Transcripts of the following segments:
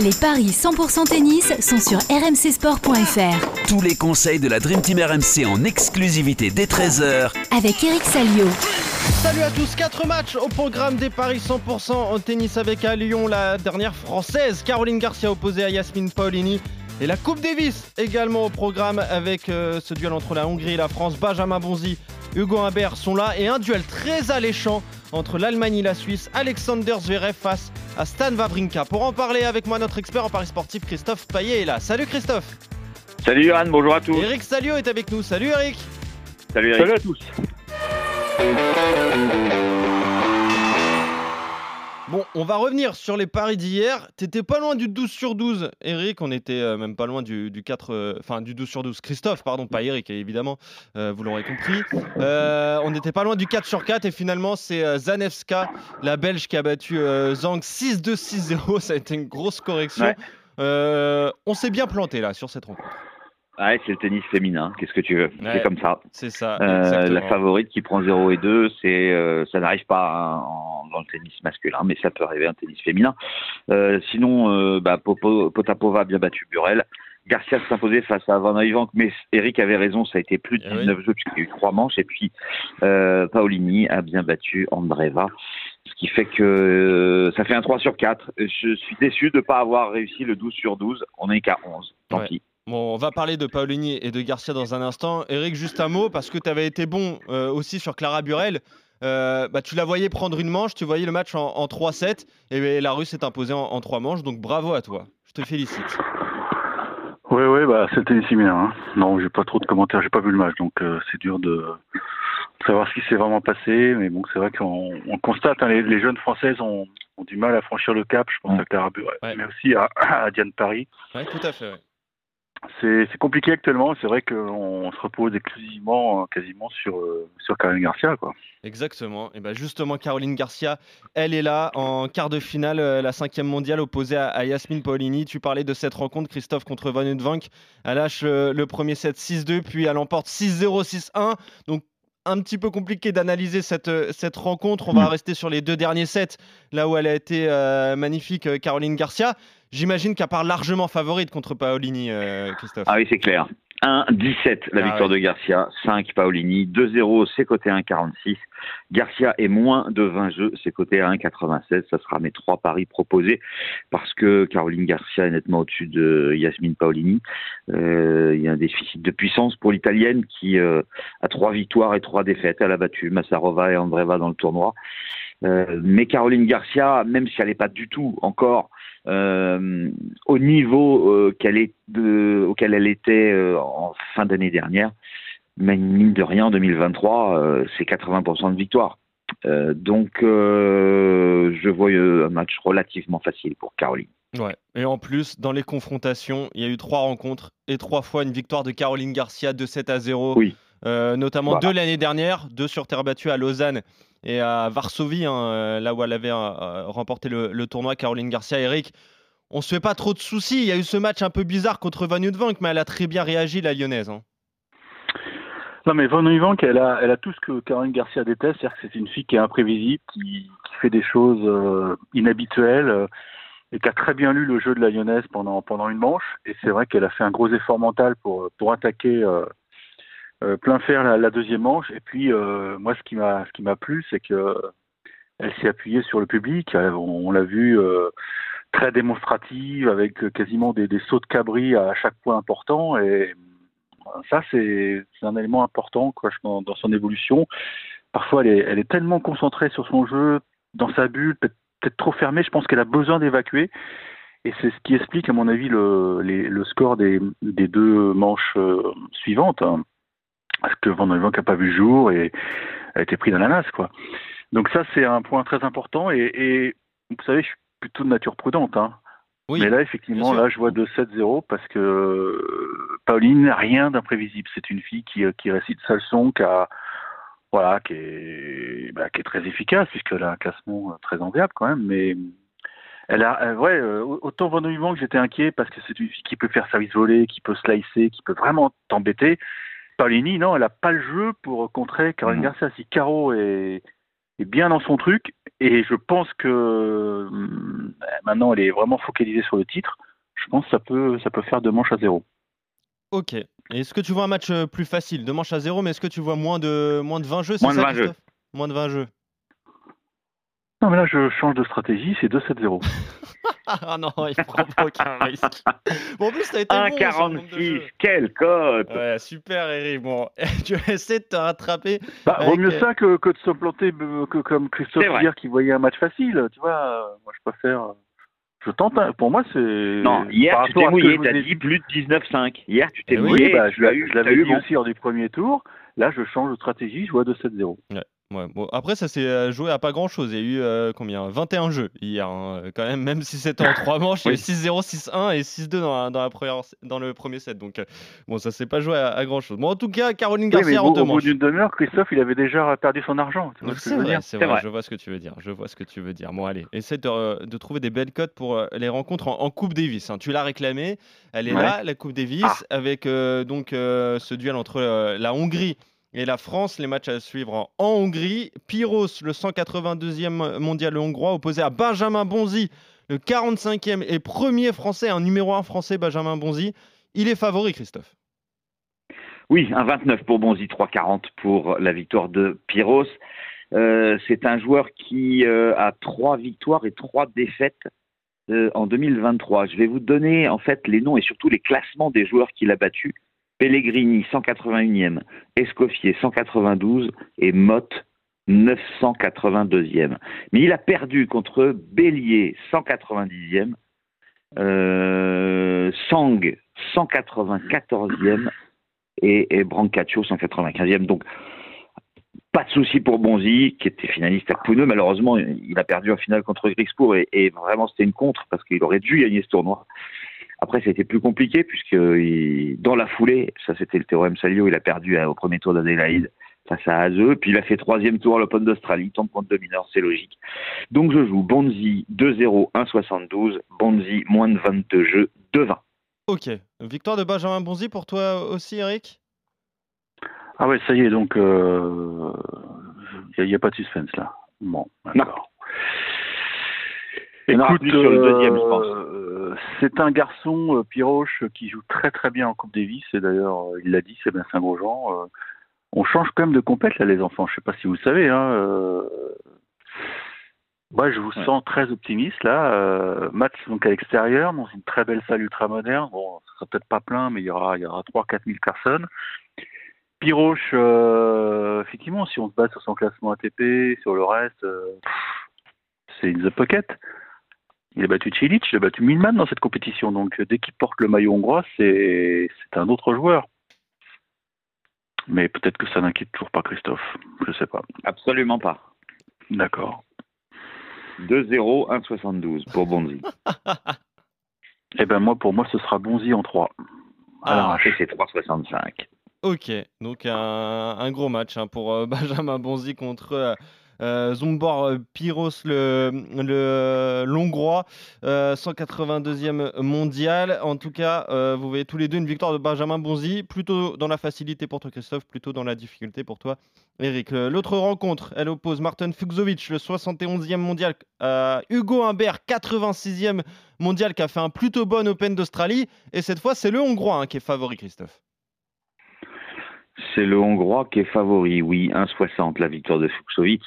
Les paris 100% tennis sont sur rmcsport.fr. Tous les conseils de la Dream Team RMC en exclusivité dès 13h Avec Eric Salio. Salut à tous, 4 matchs au programme des paris 100% en tennis avec à Lyon la dernière française, Caroline Garcia opposée à Yasmine Paolini. Et la Coupe Davis également au programme avec euh, ce duel entre la Hongrie et la France. Benjamin Bonzi, Hugo Humbert sont là et un duel très alléchant entre l'Allemagne et la Suisse. Alexander Zverev face à Stan Wawrinka. Pour en parler avec moi, notre expert en paris sportif Christophe Payet est là. Salut Christophe. Salut Johan, bonjour à tous. Eric Salio est avec nous. Salut Eric. Salut Eric. Salut à tous. On va revenir sur les paris d'hier. T'étais pas loin du 12 sur 12, Eric. On était euh, même pas loin du, du 4, euh, enfin du 12 sur 12. Christophe, pardon, pas Eric, évidemment. euh, vous l'aurez compris. On n'était pas loin du 4 sur 4 et finalement c'est Zanevska, la Belge, qui a battu euh, Zhang 6-2, 6-0. Ça a été une grosse correction. Ouais. On s'est bien planté là sur cette rencontre. Ouais, c'est le tennis féminin, qu'est-ce que tu veux? Ouais. C'est comme ça. C'est ça. Euh, la favorite qui prend 0 et 2, c'est, euh, ça n'arrive pas hein, en- dans le tennis masculin, mais ça peut arriver en tennis féminin. Euh, sinon, euh, bah, Popo- Potapova a bien battu Burel. Garcia s'est imposé face à Van Uyvank, mais Eric avait raison, ça a été plus de Eh oui. 19 jeux puisqu'il y a eu trois manches. Et puis, euh, Paolini a bien battu Andreva, ce qui fait que euh, ça fait un 3 sur 4. Je suis déçu de ne pas avoir réussi le 12 sur 12. On n'est qu'à 11. Tant Ouais. pis. Bon, on va parler de Paolini et de Garcia dans un instant. Eric, juste un mot, parce que tu avais été bon euh, aussi sur Clara Burel. Euh, bah, tu la voyais prendre une manche, tu voyais le match en, en 3-7, et la Russe s'est imposée en, en 3 manches, donc bravo à toi. Je te félicite. Oui, oui, bah, c'était similaire. Hein. Non, j'ai pas trop de commentaires, j'ai pas vu le match, donc euh, c'est dur de savoir ce qui s'est vraiment passé. Mais bon, c'est vrai qu'on on constate, hein, les, les jeunes françaises ont, ont du mal à franchir le cap. Je pense à Clara Burel, Ouais. mais aussi à, à Diane Paris. Ouais, tout à fait. ouais. C'est compliqué actuellement. C'est vrai qu'on se repose exclusivement, quasiment sur Caroline Garcia, quoi. Exactement. Et ben justement, Caroline Garcia, elle est là en quart de finale, euh, la cinquième mondiale opposée à, à Yasmine Paolini. Tu parlais de cette rencontre, Christophe contre Van Uytvanck. Elle lâche le premier set 6-2, puis elle emporte 6-0, 6-1. Donc un petit peu compliqué d'analyser cette, euh, cette rencontre. On va rester sur les deux derniers sets, là où elle a été euh, magnifique, Caroline Garcia. J'imagine qu'à part largement favorite contre Paolini, euh, Christophe. Ah oui, c'est clair. 1-17 la Ah victoire ouais. de Garcia, 5 Paolini, 2-0 c'est côté 1,46. Garcia est moins de 20 jeux, c'est côté 1,96. Ça sera mes trois paris proposés parce que Caroline Garcia est nettement au-dessus de Yasmine Paolini. Euh, il y a un déficit de puissance pour l'italienne qui euh, a trois victoires et trois défaites. Elle a battu Massarova et Andreva dans le tournoi. Euh, mais Caroline Garcia, même si elle n'est pas du tout encore euh, au niveau euh, qu'elle est de, auquel elle était en fin d'année dernière, mais mine de rien en 2023, euh, c'est 80% de victoire. Donc je vois un match relativement facile pour Caroline. Ouais. Et en plus, dans les confrontations, il y a eu trois rencontres et trois fois une victoire de Caroline Garcia de 7 à 0. Oui. Euh, notamment Voilà. deux l'année dernière, deux sur terre battue à Lausanne et à Varsovie, hein, euh, là où elle avait euh, remporté le, tournoi. Caroline Garcia, Eric, on se fait pas trop de soucis. Il y a eu ce match un peu bizarre contre Van Uytvanck, mais elle a très bien réagi, la lyonnaise. hein. Non, mais Van Uyvank, elle a, tout ce que Caroline Garcia déteste, c'est-à-dire que c'est une fille qui est imprévisible, qui, fait des choses euh, inhabituelles euh, et qui a très bien lu le jeu de la Lyonnaise pendant, une manche. Et c'est vrai qu'elle a fait un gros effort mental pour, attaquer euh, euh, plein fer la, deuxième manche. Et puis, euh, moi, ce qui m'a, ce qui m'a plu, c'est que elle s'est appuyée sur le public. Elle- on l'a vu euh, très démonstrative, avec euh, quasiment des, des sauts de cabri à chaque point important. Et ça, c'est un élément important dans, son évolution. Parfois, elle est, elle est tellement concentrée sur son jeu, dans sa bulle, peut-être trop fermée. Je pense qu'elle a besoin d'évacuer. Et c'est ce qui explique, à mon avis, le, le score des, des deux manches euh, suivantes. Parce que Van Uyvank n'a pas vu le jour et a été pris dans la nasse. Quoi. Donc ça, c'est un point très important. Et, et vous savez, je suis plutôt de nature prudente. Hein. Oui, Mais là, effectivement, là, je vois 2-7-0 parce que Pauline n'a rien d'imprévisible. C'est une fille qui, euh, qui récite sa leçon, qui, a, voilà, qui, est, bah, qui est très efficace puisqu'elle a un classement euh, très enviable quand même. Mais elle a, euh, ouais, autant Van Uyvank, j'étais inquiet parce que c'est une fille qui peut faire service volé, qui peut slicer, qui peut vraiment t'embêter. Paulini, non, elle n'a pas le jeu pour contrer Caroline. Garcia. Si Caro est, est bien dans son truc et je pense que hum, maintenant elle est vraiment focalisée sur le titre. Je pense que ça peut, ça peut faire deux manches à zéro. Ok. Est-ce que tu vois un match euh, plus facile, deux manches à zéro, mais est-ce que tu vois moins de, moins de 20 jeux Moins de ça, 20 jeux. Moins de 20 jeux. Non mais là je change de stratégie, c'est 2-7-0. Ah non, il prend pas aucun risque. Bon, en plus, t'as été bon sur le nombre de 1,46, jeux. quelle cote Ouais, super Eric. Bon, tu vas essayer de te rattraper. Bah, vaut Avec, mieux euh, ça que, que de se planter euh, que comme Christophe hier qui voyait un match facile. Tu vois, moi je préfère. Je tente. un- Pour moi c'est. Non, hier par tu t'es mouillé, t'as dit plus de 19,5. Hier tu t'es Eh oui, mouillé, Oui, bah, je l'avais dit bon. aussi lors du premier tour. Là, je change de stratégie, je vois 2-7-0. Ouais, bon, après, ça s'est euh, joué à pas grand chose. Il y a eu euh, combien? 21 jeux hier, hein, euh, quand même, même si c'était en 3 manches. Il y a eu Oui. 6-0, 6-1 et 6-2 dans, la- dans, la première, dans le premier set. Donc, euh, bon, ça s'est pas joué à, à grand chose. Bon, en tout cas, Caroline Oui, Garcia mais en au, deux au bout manches. d'une demi-heure, Christophe, il avait déjà perdu son argent. C'est vrai, c'est vrai, vrai. je vois ce que tu veux dire. Je vois ce que tu veux dire. Bon, allez, essaie de, de trouver des belles cotes pour euh, les rencontres en, en Coupe Davis. hein. Tu l'as réclamé, elle est Ouais. là, la Coupe Davis, Ah. avec euh, donc euh, ce duel entre euh, la Hongrie et la France. Les matchs à suivre en, Hongrie. Pyros, le 182e mondial hongrois, opposé à Benjamin Bonzi, le 45e et premier français, un numéro 1 français, Benjamin Bonzi. Il est favori, Christophe. Oui, un 29 pour Bonzi, 3,40 pour la victoire de Pyros. Euh, c'est un joueur qui euh, a trois victoires et trois défaites euh, en 2023. Je vais vous donner en fait les noms et surtout les classements des joueurs qu'il a battus. Pellegrini 181e, Escoffier 192 et Motte 982e. Mais il a perdu contre Bélier 190e, euh, Sang 194e et, Brancaccio 195e. Donc, pas de souci pour Bonzi, qui était finaliste à Pouneux. Malheureusement, il a perdu en finale contre Grixpour et, et vraiment c'était une contre parce qu'il aurait dû gagner ce tournoi. Après, ça a été plus compliqué puisque il- dans la foulée, ça c'était le théorème Salio, il a perdu euh, au premier tour d'Adélaïde face à Azeux, puis il a fait troisième tour à l'Open d'Australie, tombe contre deux mineurs, c'est logique. Donc je joue Bonzi 2-0, 1-72, Bonzi moins de 22 jeux, 2-20. Ok. Victoire de Benjamin Bonzi pour toi aussi, Eric? Ah ouais, ça y est, donc il n'y a, y a pas de suspense là. Bon, d'accord. Plus sur le deuxième, je pense. euh, c'est un garçon, euh, Piroche, qui joue très très bien en Coupe Davis, et d'ailleurs, euh, il l'a dit, Sébastien Grosjean. euh, on change quand même de compète là, les enfants. Je sais pas si vous le savez. Hein, moi, je vous Ouais. sens très optimiste là. Euh, match donc à l'extérieur, dans une très belle salle ultra moderne. Bon, ce sera peut-être pas plein, mais il y aura, il y aura 3-4 000 personnes. Piroche, euh, effectivement, si on se base sur son classement ATP, sur le reste, euh, c'est in the pocket. Il a battu Cilic, il a battu Milman dans cette compétition. Donc euh, dès qu'il porte le maillot hongrois, c'est un autre joueur. Mais peut-être que ça n'inquiète toujours pas Christophe. Je sais pas. Absolument pas. D'accord. 2-0, 1-72 pour Bonzi. Eh ben moi, pour moi, ce sera Bonzi en 3. Ah, Et c'est 3,65. Ok, donc un, un gros match hein, pour euh, Benjamin Bonzi contre euh, euh, Zombor euh, Pyros, le, le l'Hongrois, euh, 182e mondial. En tout cas, euh, vous voyez tous les deux une victoire de Benjamin Bonzi, plutôt dans la facilité pour toi Christophe, plutôt dans la difficulté pour toi Eric. L'autre rencontre, elle oppose Martin Fuxovic, le 71e mondial, à Hugo Humbert, 86e mondial, qui a fait un plutôt bon Open d'Australie. Et cette fois, c'est le Hongrois hein, qui est favori Christophe. C'est le Hongrois qui est favori, oui, 1,60 la victoire de Fuxovic.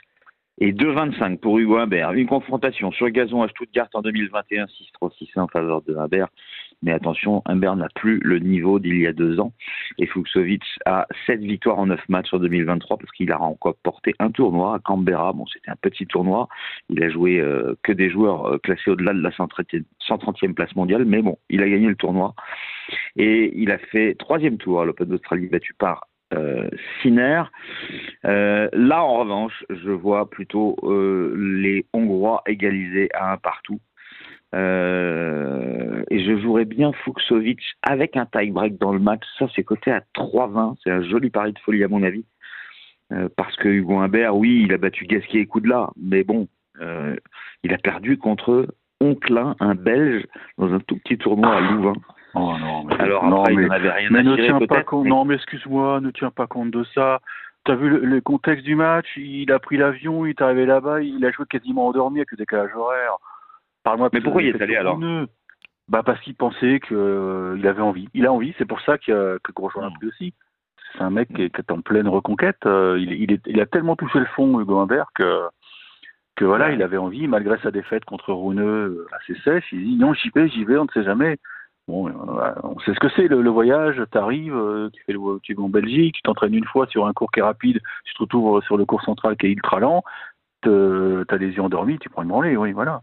Et 2,25 pour Hugo Humbert. Une confrontation sur gazon à Stuttgart en 2021, 6-3-6 en faveur de Humbert. Mais attention, Humbert n'a plus le niveau d'il y a deux ans. Et Fuxovic a 7 victoires en 9 matchs en 2023 parce qu'il a encore porté un tournoi à Canberra. Bon, c'était un petit tournoi. Il a joué euh, que des joueurs euh, classés au-delà de la 130e 130e place mondiale. Mais bon, il a gagné le tournoi. Et il a fait troisième tour à l'Open d'Australie battu par euh. Euh, là, en revanche, je vois plutôt euh, les Hongrois égalisés à un partout. Euh, et je jouerais bien Fuxovic avec un tie-break dans le match. Ça, c'est coté à 3,20. C'est un joli pari de folie, à mon avis. Parce que Hugo Humbert, oui, il a battu Gasquet et Koudla. Mais bon, il a perdu contre Onklin, un Belge, dans un tout petit tournoi à Louvain. Oh non, mais, Alors non, après, mais, rien mais à ne tirer tiens pas compte. mais- Non, mais excuse-moi, ne tiens pas compte de ça. as vu le, contexte du match Il a pris l'avion, il est arrivé là-bas, il a joué quasiment endormi avec le décalage horaire. Parle-moi. Mais pourquoi il est allé alors bah parce qu'il pensait qu'il euh, avait envie. Il a envie, c'est pour ça que, que Grosjean l'a pris aussi. C'est un mec qui est, en pleine reconquête. Euh, il, il, est, il, a tellement touché le fond, Hugo Humbert, que, que voilà, il avait envie, malgré sa défaite contre Rouneux assez sèche. Il dit non, j'y vais, j'y vais, on ne sait jamais. Bon, euh, on sait ce que c'est le, voyage. Tu arrives, tu, fais le, tu vas en Belgique, tu t'entraînes une fois sur un cours qui est rapide, tu te retrouves sur le cours central qui est ultra lent, tu as les yeux endormis, tu prends une branlée, oui, voilà.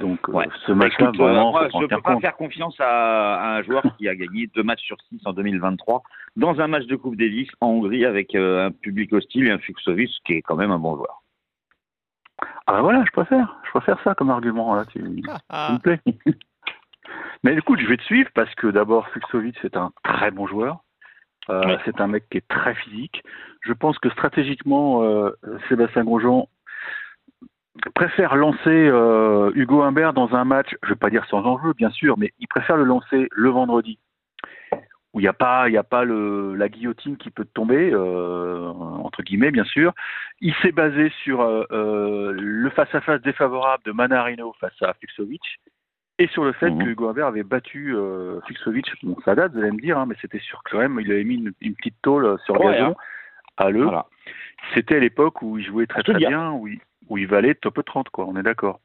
Donc euh, ce bah, match-là, vraiment, je ne peux pas faire confiance à, un joueur qui a gagné deux matchs sur six en 2023 dans un match de Coupe Davis en Hongrie avec euh, un public hostile et un Fuxovic qui est quand même un bon joueur. Ah ben voilà, je préfère, je préfère ça comme argument là, tu, me plaît. Mais écoute, je vais te suivre parce que d'abord Fuxovic c'est un très bon joueur. Euh, c'est un mec qui est très physique. Je pense que stratégiquement, Sébastien Grosjean préfère lancer euh, Hugo Humbert dans un match, je ne vais pas dire sans enjeu, bien sûr, mais il préfère le lancer le vendredi, où il n'y a pas, il a pas le, la guillotine qui peut tomber, euh, entre guillemets, bien sûr. Il s'est basé sur euh, le face-à-face défavorable de Manarino face à Fuxovic, et sur le fait mmh. que Hugo Humbert avait battu Fuxovic. Bon, ça date, vous allez me dire, hein, mais c'était sûr quand même, il avait mis une, petite tôle sur le gazon hein. à le. C'était à l'époque où il jouait très très bien, où il, où il valait top 30, quoi, on est d'accord.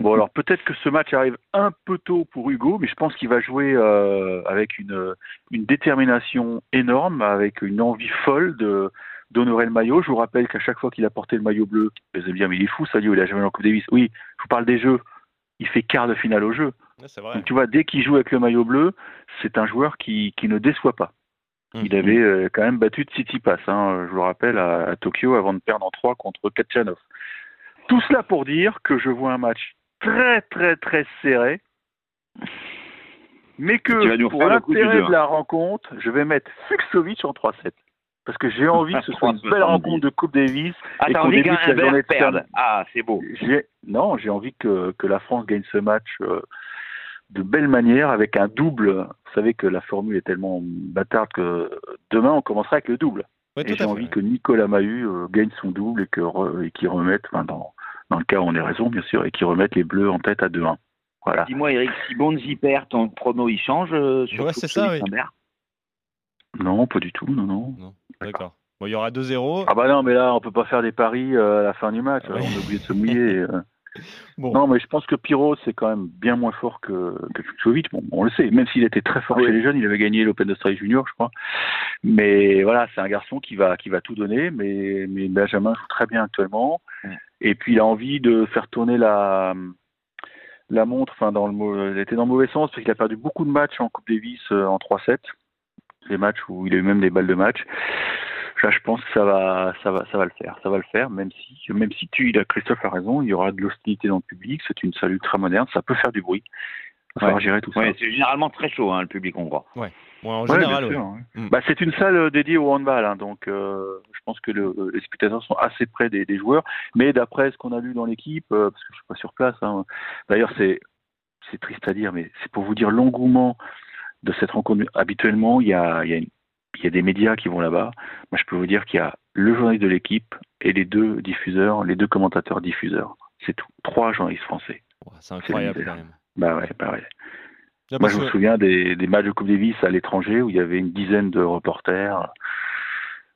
Bon, alors peut-être que ce match arrive un peu tôt pour Hugo, mais je pense qu'il va jouer euh, avec une, une détermination énorme, avec une envie folle de d'honorer le maillot. Je vous rappelle qu'à chaque fois qu'il a porté le maillot bleu, vous allez dire, mais il est fou, ça dit, il a jamais en Coupe Davis. Oui, je vous parle des jeux. Il fait quart de finale au jeu. Donc tu vois, dès qu'il joue avec le maillot bleu, c'est un joueur qui, qui ne déçoit pas. Mmh. Il avait euh, quand même battu de City Pass, hein, je vous rappelle, à, à, Tokyo avant de perdre en 3 contre Kachanov. Tout cela pour dire que je vois un match très très très serré, mais que pour l'intérêt de la rencontre, je vais mettre Fuxovic en 3-7. Parce que j'ai envie que ce soit une belle rencontre de Coupe Davis ah, qu'on débute la journée de Ah, c'est beau. Non, j'ai envie que, que, la France gagne ce match euh, de belle manière avec un double. Vous savez que la formule est tellement bâtarde que demain on commencera avec le double. et j'ai envie que Nicolas Mahut euh, gagne son double et qu'il qui remette, enfin, dans, dans le cas où on ait raison, bien sûr, et qui remettent les Bleus en tête à 2-1. Voilà. Dis-moi, Eric, si Bonzi perd, ton prono, il change euh, sur Ouais, c'est ça, oui. Non, pas du tout, non, non. non. D'accord. Bon, il y aura 2-0. Ah bah non, mais là, on peut pas faire des paris euh, à la fin du match. On est obligé de se mouiller. Euh. Non, mais je pense que Pyro, c'est quand même bien moins fort que, que Bon, on le sait, même s'il était très fort chez les jeunes, il avait gagné l'Open d'Australie Junior, je crois. Mais voilà, c'est un garçon qui va, qui va tout donner. Mais, mais Benjamin joue très bien actuellement. Et puis il a envie de faire tourner la, la montre. Enfin, dans le, il était dans le mauvais sens parce qu'il a perdu beaucoup de matchs en Coupe Davis euh, en 3-7. Des matchs où il a eu même des balles de match. Là, je pense que ça va, ça va, ça va le faire. Ça va le faire, même si, même si tu, il a, Christophe a raison, il y aura de l'hostilité dans le public. C'est une salle ultra moderne. Ça peut faire du bruit. Il va gérer tout ça. c'est généralement très chaud, hein, le public hongrois. Ouais. en général, mm. bah, c'est une salle euh, dédiée au handball, hein, donc euh, je pense que le, les spectateurs sont assez près des, des joueurs. Mais d'après ce qu'on a lu dans l'équipe, euh, parce que je suis pas sur place, hein, d'ailleurs c'est c'est triste à dire, mais c'est pour vous dire l'engouement de cette rencontre. Habituellement, il y a, il y a, il y a des médias qui vont là-bas. Moi, je peux vous dire qu'il y a le journaliste de l'équipe et les deux diffuseurs, les deux commentateurs diffuseurs. C'est tout. Trois journalistes français. c'est incroyable quand même. Bah ouais, bah ouais. Moi, je me souviens des, des, matchs de Coupe Davis à l'étranger où il y avait une dizaine de reporters.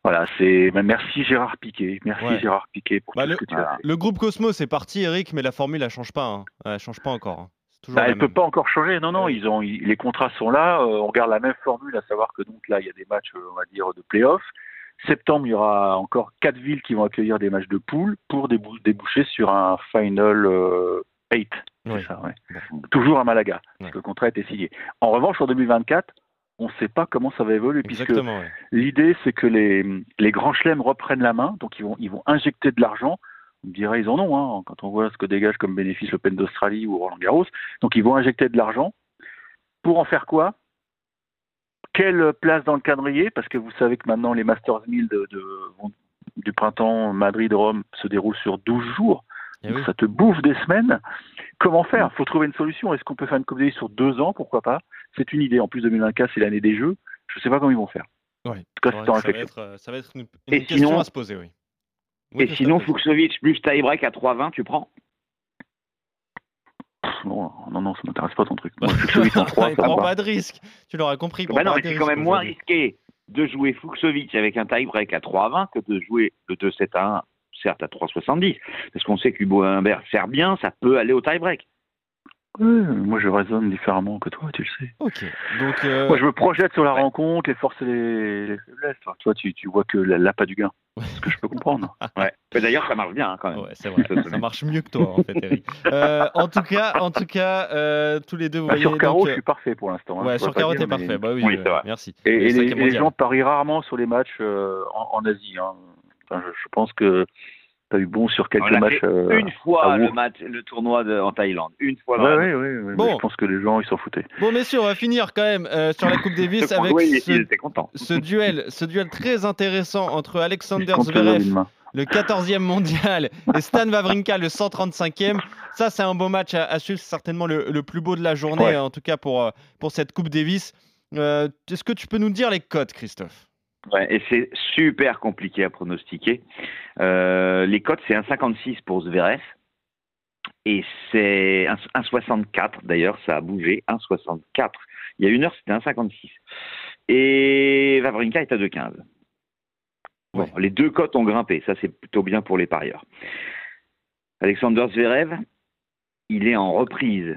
Voilà, c'est bah, merci Gérard Piquet, merci Gérard Piquet pour bah, tout le, ce que tu as Le groupe Cosmos est parti, Eric, mais la formule elle change pas. Hein. Elle change pas encore. Hein. Bah, elle ne peut pas encore changer. Non, non, ils ont les contrats sont là. Euh, on garde la même formule, à savoir que donc là, il y a des matchs, euh, on va dire, de play-off. Septembre, il y aura encore quatre villes qui vont accueillir des matchs de poule pour déboucher sur un final euh, 8. Ça, ouais. Toujours à Malaga. Le contrat a été signé. En revanche, en 2024, on ne sait pas comment ça va évoluer, puisque l'idée, c'est que les, les grands chelems reprennent la main, donc ils vont, ils vont injecter de l'argent. On dirait ils en ont, hein, quand on voit ce que dégage comme bénéfice l'Open d'Australie ou Roland Garros. Donc ils vont injecter de l'argent. Pour en faire quoi? Quelle place dans le calendrier? Parce que vous savez que maintenant les Masters 1000 de, de, du printemps Madrid-Rome se déroulent sur 12 jours. Eh ça te bouffe des semaines. Comment faire? Il faut trouver une solution. Est-ce qu'on peut faire une Coupe sur deux ans? Pourquoi pas? C'est une idée. En plus, 2024, c'est l'année des Jeux. Je ne sais pas comment ils vont faire. Ouais, En tout cas, c'est en que ça, va réflexion. être, euh, ça va être une, une question sinon- à se poser, oui. Et Oui, sinon, Christophe, Fuxovic plus tie-break à 3-20, tu prends? Non, non, non, ça m'intéresse pas ton truc. Moi, Fuxovic en 3, il ça prend va. pas de risque. Tu l'auras compris. Bah non, mais c'est quand même moins risqué de jouer Fuxovic avec un tie-break à 3-20 que de jouer le 2-7 à 1, certes à 3-70. Parce qu'on sait qu'Hugo Humbert sert bien, ça peut aller au tie-break. Ouais, moi, je raisonne différemment que toi, tu le sais. Ok. Donc, euh, Moi, je me projette sur la ouais. rencontre, les forces et les, les faiblesses. Enfin, toi, tu, tu vois que la- l'appât du gain. Ce que je peux comprendre. Ouais. Mais D'ailleurs, ça marche bien hein, quand même. Ouais, c'est vrai. ça marche mieux que toi, en fait, Eric. Euh, en tout cas, en tout cas, euh, tous les deux, vous Bah, voyez. sur Carreau, donc, je suis parfait pour l'instant. hein, Ouais, sur pas Carreau, t'es mais- parfait. Bah oui, Oui, vrai. merci. Et, Le et les, gens parient rarement sur les matchs en, en Asie. hein. Enfin, je, je pense que tu as eu bon sur quelques matchs. fait euh, une fois à le match, le tournoi de- en Thaïlande. Une fois ouais, ouais, mais Bon. je pense que les gens, ils s'en foutaient. Bon, messieurs, on va finir quand même euh, sur la Coupe Davis avec ce, ce duel, ce duel très intéressant entre Alexander Zverev, le 14e mondial, et Stan Wawrinka, le 135e. Ça, c'est un beau match à, à suivre. C'est certainement le, le plus beau de la journée, Ouais. en tout cas pour, euh, pour cette Coupe Davis. Euh, Est-ce que tu peux nous dire les cotes, Christophe? Ouais, et c'est super compliqué à pronostiquer. Euh, les cotes, c'est 1,56 pour Zverev. Et c'est 1,64 d'ailleurs, ça a bougé. 1,64. Il y a une heure, c'était 1,56. Et Vavrinka est à 2,15. Bon, Ouais. les deux cotes ont grimpé. Ça, c'est plutôt bien pour les parieurs. Alexander Zverev, il est en reprise.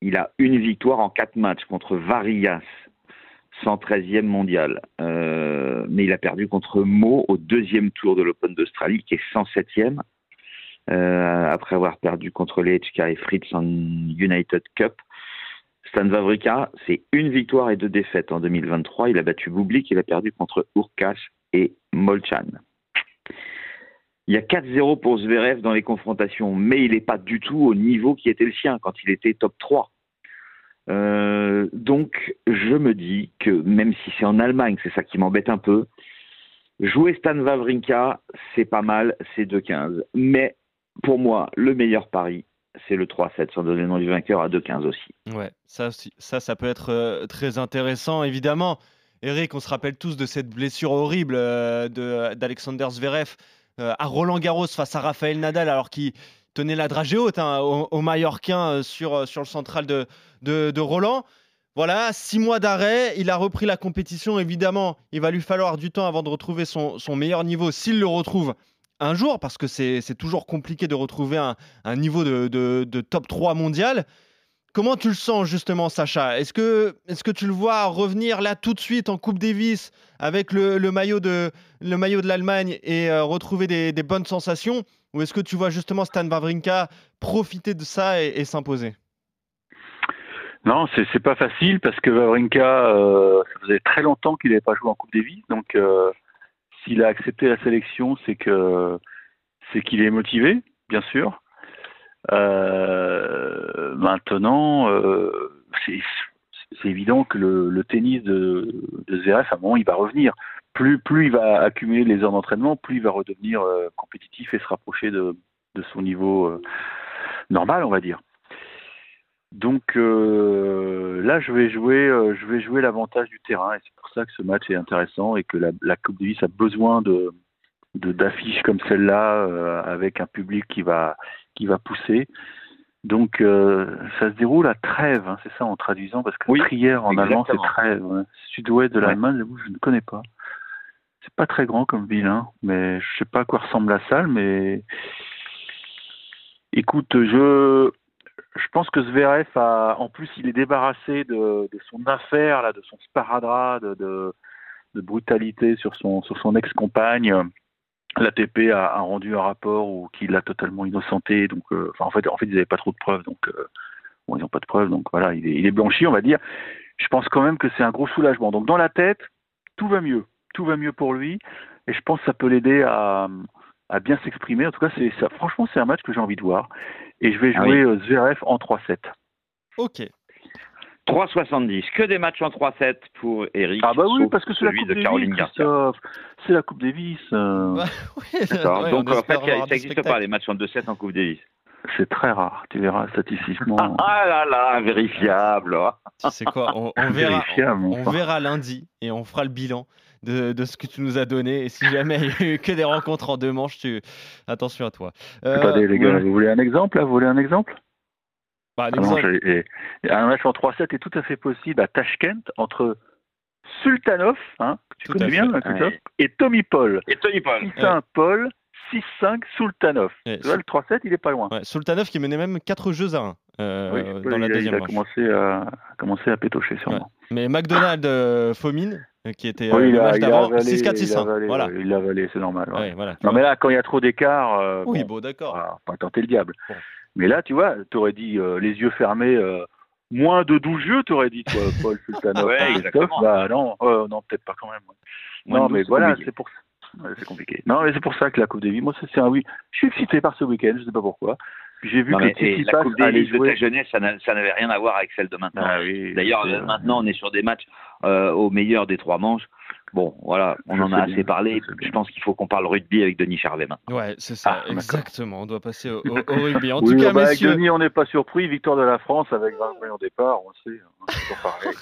Il a une victoire en quatre matchs contre Varillas, 113e mondial. Euh, mais il a perdu contre Mo au deuxième tour de l'Open d'Australie, qui est 107e, euh, après avoir perdu contre les HK et Fritz en United Cup. Stan Wawrinka, c'est une victoire et deux défaites en 2023. Il a battu Bublik, il a perdu contre Urkash et Molchan. Il y a 4-0 pour Zverev dans les confrontations, mais il n'est pas du tout au niveau qui était le sien quand il était top 3. Euh, donc, je me dis que même si c'est en Allemagne, c'est ça qui m'embête un peu, jouer Stan Wawrinka, c'est pas mal, c'est 2-15. Mais pour moi, le meilleur pari, c'est le 3-7, sans donner le nom du vainqueur à 2-15 aussi. Ouais, ça, ça, ça peut être euh, très intéressant, évidemment. Eric, on se rappelle tous de cette blessure horrible euh, de- d'Alexander Zverev à Roland Garros face à Rafael Nadal, alors qu'il tenait la dragée haute hein, au, au Mallorquin euh, sur, euh, sur le central de, de, Roland. Voilà, six mois d'arrêt, il a repris la compétition. Évidemment, il va lui falloir du temps avant de retrouver son, son meilleur niveau, s'il le retrouve un jour, parce que c'est toujours compliqué de retrouver un, un niveau de, de- top 3 mondial. Comment tu le sens justement, Sacha? Est-ce que, est que tu le vois revenir là tout de suite en Coupe Davis avec le, le maillot de le maillot de l'Allemagne et euh, retrouver des, des bonnes sensations? Ou est-ce que tu vois justement Stan Wawrinka profiter de ça et, s'imposer? Non, c'est pas facile parce que Wawrinka, euh, ça faisait très longtemps qu'il n'avait pas joué en Coupe Davis. Donc, euh, s'il a accepté la sélection, c'est que c'est qu'il est motivé, bien sûr. Euh, maintenant, euh, c'est évident que le, tennis de, de à un moment, il va revenir. Plus, il va accumuler les heures d'entraînement, plus il va redevenir euh, compétitif et se rapprocher de, son niveau euh, normal, on va dire. Donc euh, là, je vais jouer, l'avantage du terrain et c'est pour ça que ce match est intéressant et que la, la Coupe Davis a besoin d'affiches comme celle-là avec un public qui va pousser. Donc euh, ça se déroule à Trèves, hein, c'est ça en traduisant parce que Oui, Trier en allemand c'est. Trèves, ouais. sud-ouest de l'Allemagne, je ne connais pas. C'est pas très grand comme ville, hein, mais je sais pas à quoi ressemble la salle, mais écoute, je je pense que Zverev a, en plus, il est débarrassé de, de son affaire là, de son sparadrap, de, de, de brutalité sur son sur son ex-compagne. L'ATP a, a rendu un rapport où qu'il l'a totalement innocenté, donc euh, enfin, en fait en fait ils n'avaient pas trop de preuves, donc euh, bon, ils n'ont pas de preuves, donc voilà, il est, il est blanchi, on va dire. Je pense quand même que c'est un gros soulagement. Donc dans la tête, tout va mieux, tout va mieux pour lui, et je pense que ça peut l'aider à, à bien s'exprimer. En tout cas, c'est ça, franchement, c'est un match que j'ai envie de voir, et je vais Ah jouer euh, Zverev en 3-7. Ok. 3,70. Que des matchs en 3-7 pour Eric. Ah bah oui, parce que c'est la celui Coupe de Caroline Garcia. C'est la Coupe Davis. euh, Bah, oui, D'accord. ouais, Donc on en fait, ça n'existe pas les matchs en 2-7 en Coupe Davis. C'est très rare, tu verras statistiquement. Ah là là, vérifiable. oh. Tu sais quoi On, on verra, on verra lundi et on fera le bilan de, de, ce que tu nous as donné. Et si jamais il n'y a eu que des rencontres en deux manches, tu... attention à toi. Attendez, les gars, vous voulez un exemple Vous voulez un exemple? Bah, un, un match en 3-7 est tout à fait possible à Tashkent entre Sultanov, hein, tu connais bien, ouais. et Tommy Paul. Et Tommy Paul. 6-1 ouais. Paul, 6-5 Sultanov. Ouais, tu vois, le 3-7, il est pas loin. Sultanov qui menait même 4 jeux à 1 euh, oui, dans il, la deuxième il a commencé à, commencé à pétocher sûrement. Mais McDonald euh, Fomine, qui était oui, euh, il le match d'avant, avalé, 6-4-6-1. avalé, Voilà. Il l'a avalé, c'est normal. Ouais, voilà, non, mais là, quand il y a trop d'écart, euh, oui, bon, bon, d'accord. voilà, pas tenter le diable. Bon. Mais là, tu vois, tu aurais dit euh, les yeux fermés, euh, moins de 12 jeux, tu aurais dit, toi, Paul Sultanov. ouais, exactement. Bah non, euh, non peut-être pas quand même. Ouais. Non, mais voilà, c'est pour. Ouais, c'est compliqué. Non, mais c'est pour ça que la Coupe Davis, moi, c'est un oui. Je suis excité par ce week-end, je sais pas pourquoi. J'ai vu non, que Titi la Coupe Davis de ta jeunesse, ça n'avait rien à voir avec celle de maintenant. Ah, oui, D'ailleurs, maintenant, on est sur des matchs euh, au meilleur des trois manches. Bon, voilà, on Je en a assez bien, parlé. je pense qu'il faut qu'on parle rugby avec Denis Charvet maintenant. Ouais, c'est ça, Ah, exactement. On doit passer au, au- au rugby. En oui, tout cas, bah, avec messieurs. Denis, on n'est pas surpris. Victoire de la France avec 20 points au départ, on sait. hein, c'est.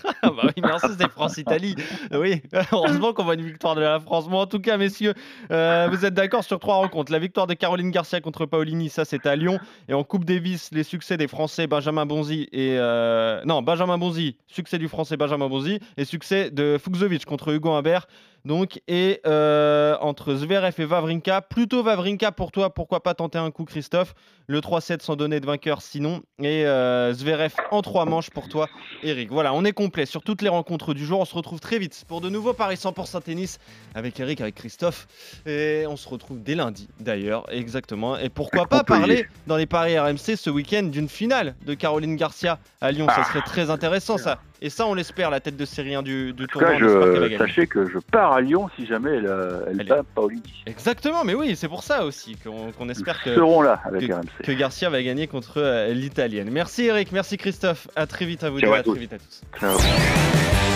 Ah bah oui, merci, c'était France-Italie. Oui, heureusement qu'on voit une victoire de la France. Bon, en tout cas, messieurs, euh, vous êtes d'accord sur trois rencontres. La victoire de Caroline Garcia contre Paolini, ça c'était à Lyon. Et en Coupe Davis, les succès des Français Benjamin Bonzi et. euh, Non, Benjamin Bonzi, succès du Français Benjamin Bonzi et succès de Fuxovic contre Hugo Humbert faire. Donc, et euh, entre Zverev et Vavrinka, plutôt Vavrinka pour toi, pourquoi pas tenter un coup, Christophe? Le 3-7 sans donner de vainqueur sinon. Et euh, Zverev en trois manches pour toi, Eric. Voilà, on est complet sur toutes les rencontres du jour. On se retrouve très vite pour de nouveaux Paris 100% tennis avec Eric, avec Christophe. Et on se retrouve dès lundi d'ailleurs, exactement. Et pourquoi pas parler dans les paris RMC ce week-end d'une finale de Caroline Garcia à Lyon. Ça serait très intéressant ça. Et ça, on l'espère, la tête de série 1 du, du tournoi. je, sachez que je pars à Lyon si jamais elle, euh, elle, Elle bat Paolini. Exactement, mais oui, c'est pour ça aussi qu'on espère que, là avec que- RMC. que Garcia va gagner contre euh, l'Italienne. Merci Eric, merci Christophe. À très vite à vous deux, à à très vite à tous. Ciao.